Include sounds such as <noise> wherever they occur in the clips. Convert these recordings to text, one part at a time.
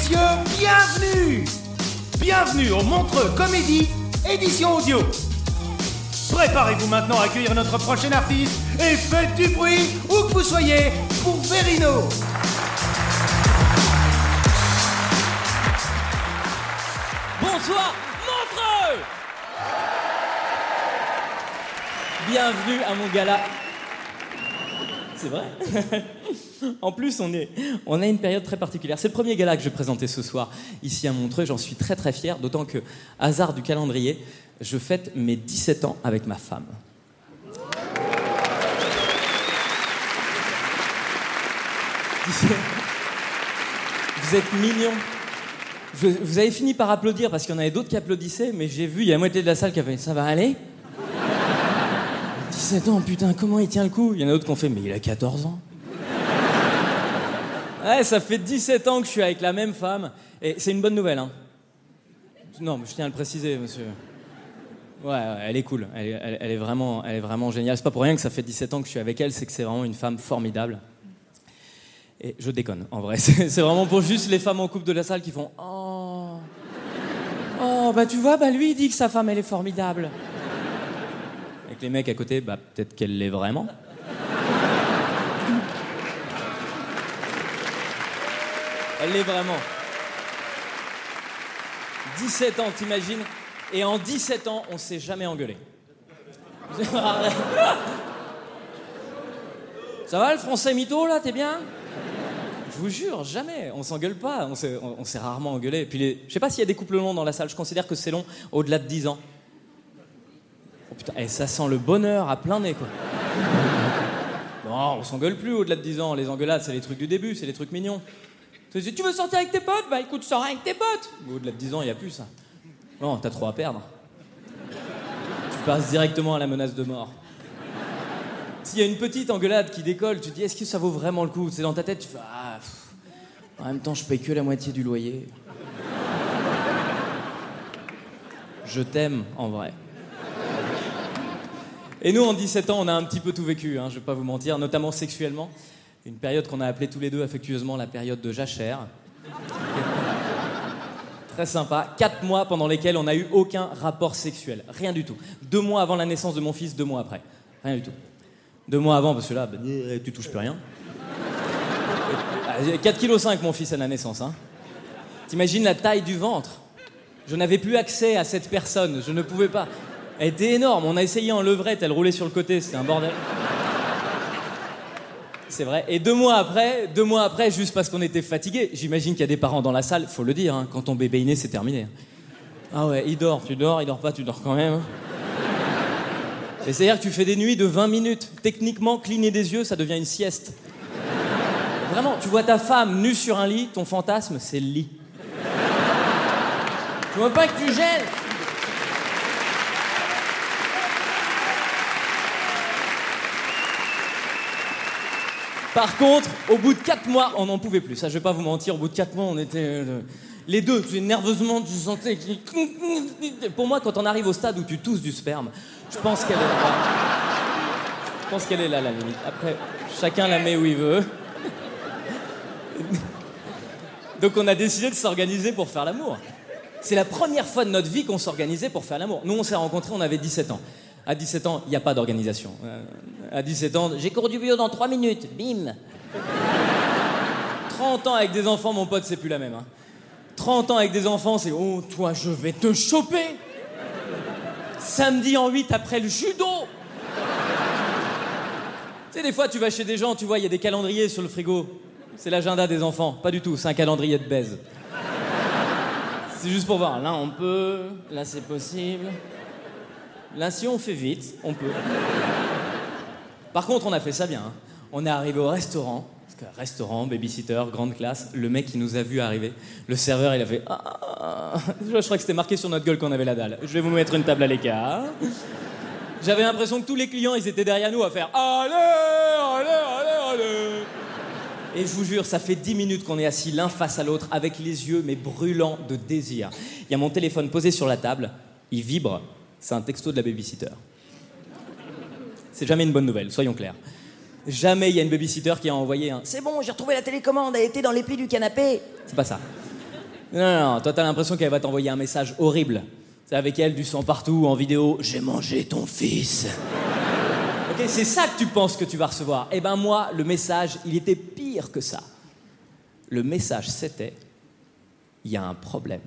Messieurs, bienvenue. Bienvenue au Montreux Comédie, édition audio. Préparez-vous maintenant à accueillir notre prochain artiste et faites du bruit, où que vous soyez, pour Verino. Bonsoir, Montreux. Bienvenue à mon gala. C'est vrai <laughs> En plus, on, est, on a une période très particulière. C'est le premier gala que je vais présenter ce soir ici à Montreux. J'en suis très très fier, d'autant que, hasard du calendrier, je fête mes 17 ans avec ma femme. Vous êtes mignons. Vous, avez fini par applaudir parce qu'il y en avait d'autres qui applaudissaient, mais j'ai vu, il y a la moitié de la salle qui a fait Ça va aller? 17 ans, putain, comment il tient le coup? Il y en a d'autres qui ont fait Mais il a 14 ans. Ouais, ça fait 17 ans que je suis avec la même femme. Et c'est une bonne nouvelle, hein. Non, mais je tiens à le préciser, monsieur. Ouais, elle est cool. Elle est, elle- est vraiment, elle est vraiment géniale. C'est pas pour rien que ça fait 17 ans que je suis avec elle, c'est que c'est vraiment une femme formidable. Et je déconne, en vrai. <laughs> C'est vraiment pour juste les femmes en couple de la salle qui font Oh. Oh, bah tu vois, bah lui il dit que sa femme elle est formidable. Les mecs à côté, bah peut-être qu'elle l'est vraiment. Elle l'est vraiment. 17 ans, t'imagines? Et en 17 ans, on s'est jamais engueulé. Ça va le français mytho là, t'es bien? Je vous jure, jamais. On s'engueule pas. On s'est, s'est rarement engueulé. Puis les... je sais pas s'il y a des couples longs dans la salle. Je considère que c'est long au-delà de 10 ans. Oh putain, et ça sent le bonheur à plein nez quoi. <laughs> Non, on s'engueule plus au-delà de 10 ans. Les engueulades, c'est les trucs du début, c'est les trucs mignons. Tu veux sortir avec tes potes? Bah écoute, sors avec tes potes. Au-delà de 10 ans, il n'y a plus ça. Non, t'as trop à perdre. Tu passes directement à la menace de mort. S'il y a une petite engueulade qui décolle, tu te dis est-ce que ça vaut vraiment le coup? C'est dans ta tête, tu fais ah, en même temps je paye que la moitié du loyer. Je t'aime en vrai. Et nous, en 17 ans, on a un petit peu tout vécu, hein, je vais pas vous mentir, notamment sexuellement. Une période qu'on a appelée tous les deux affectueusement la période de jachère. Très sympa. Quatre mois pendant lesquels on n'a eu aucun rapport sexuel. Rien du tout. Deux mois avant la naissance de mon fils, deux mois après. Rien du tout. Deux mois avant, parce que là, bah, tu touches plus rien. 4,5 kg mon fils à la naissance. Hein. T'imagines la taille du ventre? Je n'avais plus accès à cette personne. Je ne pouvais pas. Elle était énorme. On a essayé en levrette, elle roulait sur le côté. C'était un bordel. C'est vrai. Et deux mois après, deux mois après, juste parce qu'on était fatigué, j'imagine qu'il y a des parents dans la salle, faut le dire, hein, quand ton bébé est né, c'est terminé. Ah ouais, il dort, tu dors, il dort pas, tu dors quand même. hein. Et c'est-à-dire que tu fais des nuits de 20 minutes. Techniquement, cligner des yeux, ça devient une sieste. Vraiment, tu vois ta femme nue sur un lit, ton fantasme, c'est le lit. Tu vois pas que tu gênes Par contre, au bout de 4 mois, on n'en pouvait plus. Ça, je vais pas vous mentir, au bout de 4 mois, on était. euh, les deux, nerveusement, tu sentais. Pour moi, quand on arrive au stade où tu tousses du sperme, je pense qu'elle est là. Je pense qu'elle est là, la limite. Après, chacun la met où il veut. Donc, on a décidé de s'organiser pour faire l'amour. C'est la première fois de notre vie qu'on s'organisait pour faire l'amour. Nous, on s'est rencontrés, on avait 17 ans. À 17 ans, il n'y a pas d'organisation. Euh, à 17 ans, j'ai cours du bio dans 3 minutes, bim 30 ans avec des enfants, mon pote, c'est plus la même. hein. 30 ans avec des enfants, c'est oh, toi, je vais te choper Samedi en 8 après le judo Tu sais, des fois, tu vas chez des gens, tu vois, il y a des calendriers sur le frigo. C'est l'agenda des enfants. Pas du tout, c'est un calendrier de baise. C'est juste pour voir. Là, on peut. Là, c'est possible. Là, si on fait vite, on peut. Par contre, on a fait ça bien. hein. On est arrivé au restaurant. Restaurant, babysitter, grande classe. Le mec qui nous a vu arriver, le serveur, il a fait. Ah. Je crois que c'était marqué sur notre gueule qu'on avait la dalle. Je vais vous mettre une table à l'écart. J'avais l'impression que tous les clients, ils étaient derrière nous à faire Allez, allez, allez, allez. Et je vous jure, ça fait 10 minutes qu'on est assis l'un face à l'autre avec les yeux mais brûlants de désir. Il y a mon téléphone posé sur la table, il vibre, c'est un texto de la babysitter. C'est jamais une bonne nouvelle, soyons clairs. Jamais il y a une babysitter qui a envoyé un C'est bon, j'ai retrouvé la télécommande, elle était dans les plis du canapé. C'est pas ça. Non, non, non, toi t'as l'impression qu'elle va t'envoyer un message horrible. C'est avec elle du sang partout en vidéo J'ai mangé ton fils. Ok, c'est ça que tu penses que tu vas recevoir. Eh ben moi, le message, il était pire que ça. Le message, c'était il y a un problème.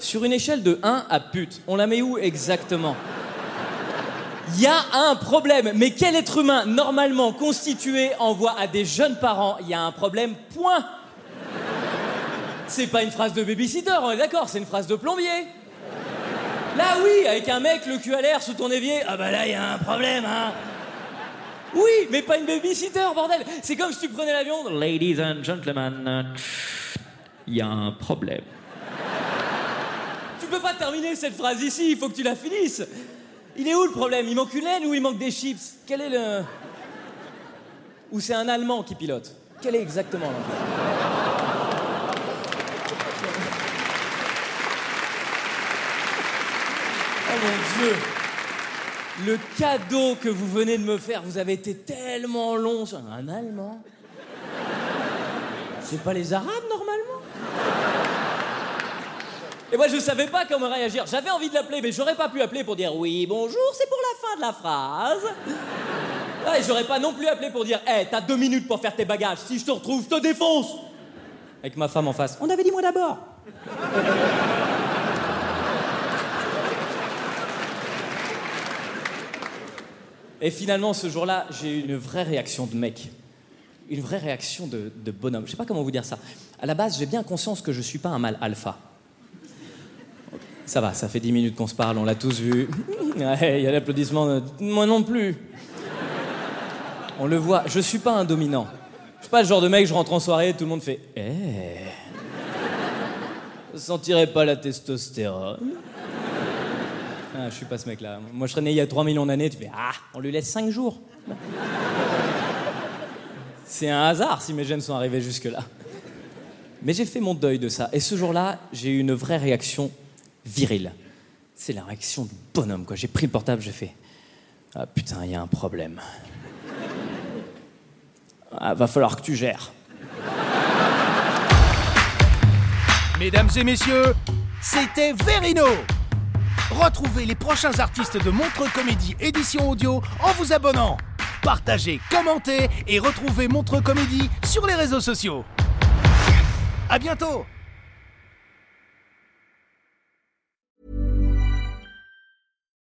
Sur une échelle de 1 à pute, on la met où exactement? Il y a un problème. Mais quel être humain normalement constitué envoie à des jeunes parents? Il y a un problème, point C'est pas une phrase de babysitter, on est d'accord, c'est une phrase de plombier. Là, oui, avec un mec, le cul à l'air sous ton évier. Ah bah là, il y a un problème, hein. Oui, mais pas une babysitter, bordel. C'est comme si tu prenais l'avion. Ladies and gentlemen, il y a un problème. Tu peux pas terminer cette phrase ici, il faut que tu la finisses. Il est où le problème? Il manque une laine ou il manque des chips? Quel est le. Ou c'est un Allemand qui pilote? Quel est exactement l'emploi Oh mon Dieu Le cadeau que vous venez de me faire, vous avez été tellement long. Un Allemand? C'est pas les Arabes normalement? Et moi je savais pas comment réagir. J'avais envie de l'appeler, mais j'aurais pas pu appeler pour dire oui, bonjour, c'est pour la fin de la phrase. Ah, et j'aurais pas non plus appelé pour dire Hé, t'as deux minutes pour faire tes bagages. Si je te retrouve, je te défonce Avec ma femme en face. On avait dit moi d'abord Et finalement, ce jour-là, j'ai eu une vraie réaction de mec. Une vraie réaction de, de bonhomme. Je sais pas comment vous dire ça. À la base, j'ai bien conscience que je suis pas un mâle alpha. Ça va, ça fait dix minutes qu'on se parle, on l'a tous vu. <laughs> Il y a l'applaudissement. de- Moi non plus. On le voit, je suis pas un dominant. Je suis pas le genre de mec, je rentre en soirée, tout le monde fait Eh. Je sentirais pas la testostérone ah, je suis pas ce mec-là. Moi, je serais né il y a 3 millions d'années, tu fais Ah, on lui laisse 5 jours. C'est un hasard si mes gènes sont arrivés jusque-là. Mais j'ai fait mon deuil de ça. Et ce jour-là, j'ai eu une vraie réaction virile. C'est la réaction de bonhomme, quoi. J'ai pris le portable, j'ai fait Ah putain, il y a un problème. Ah, va falloir que tu gères. Mesdames et messieurs, c'était Verino. Retrouvez les prochains artistes de Montre Comédie édition audio en vous abonnant. Partagez, commentez et retrouvez Montre Comédie sur les réseaux sociaux. À bientôt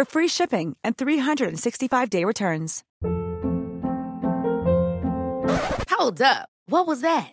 for free shipping and 365-day returns. Hold up. What was that?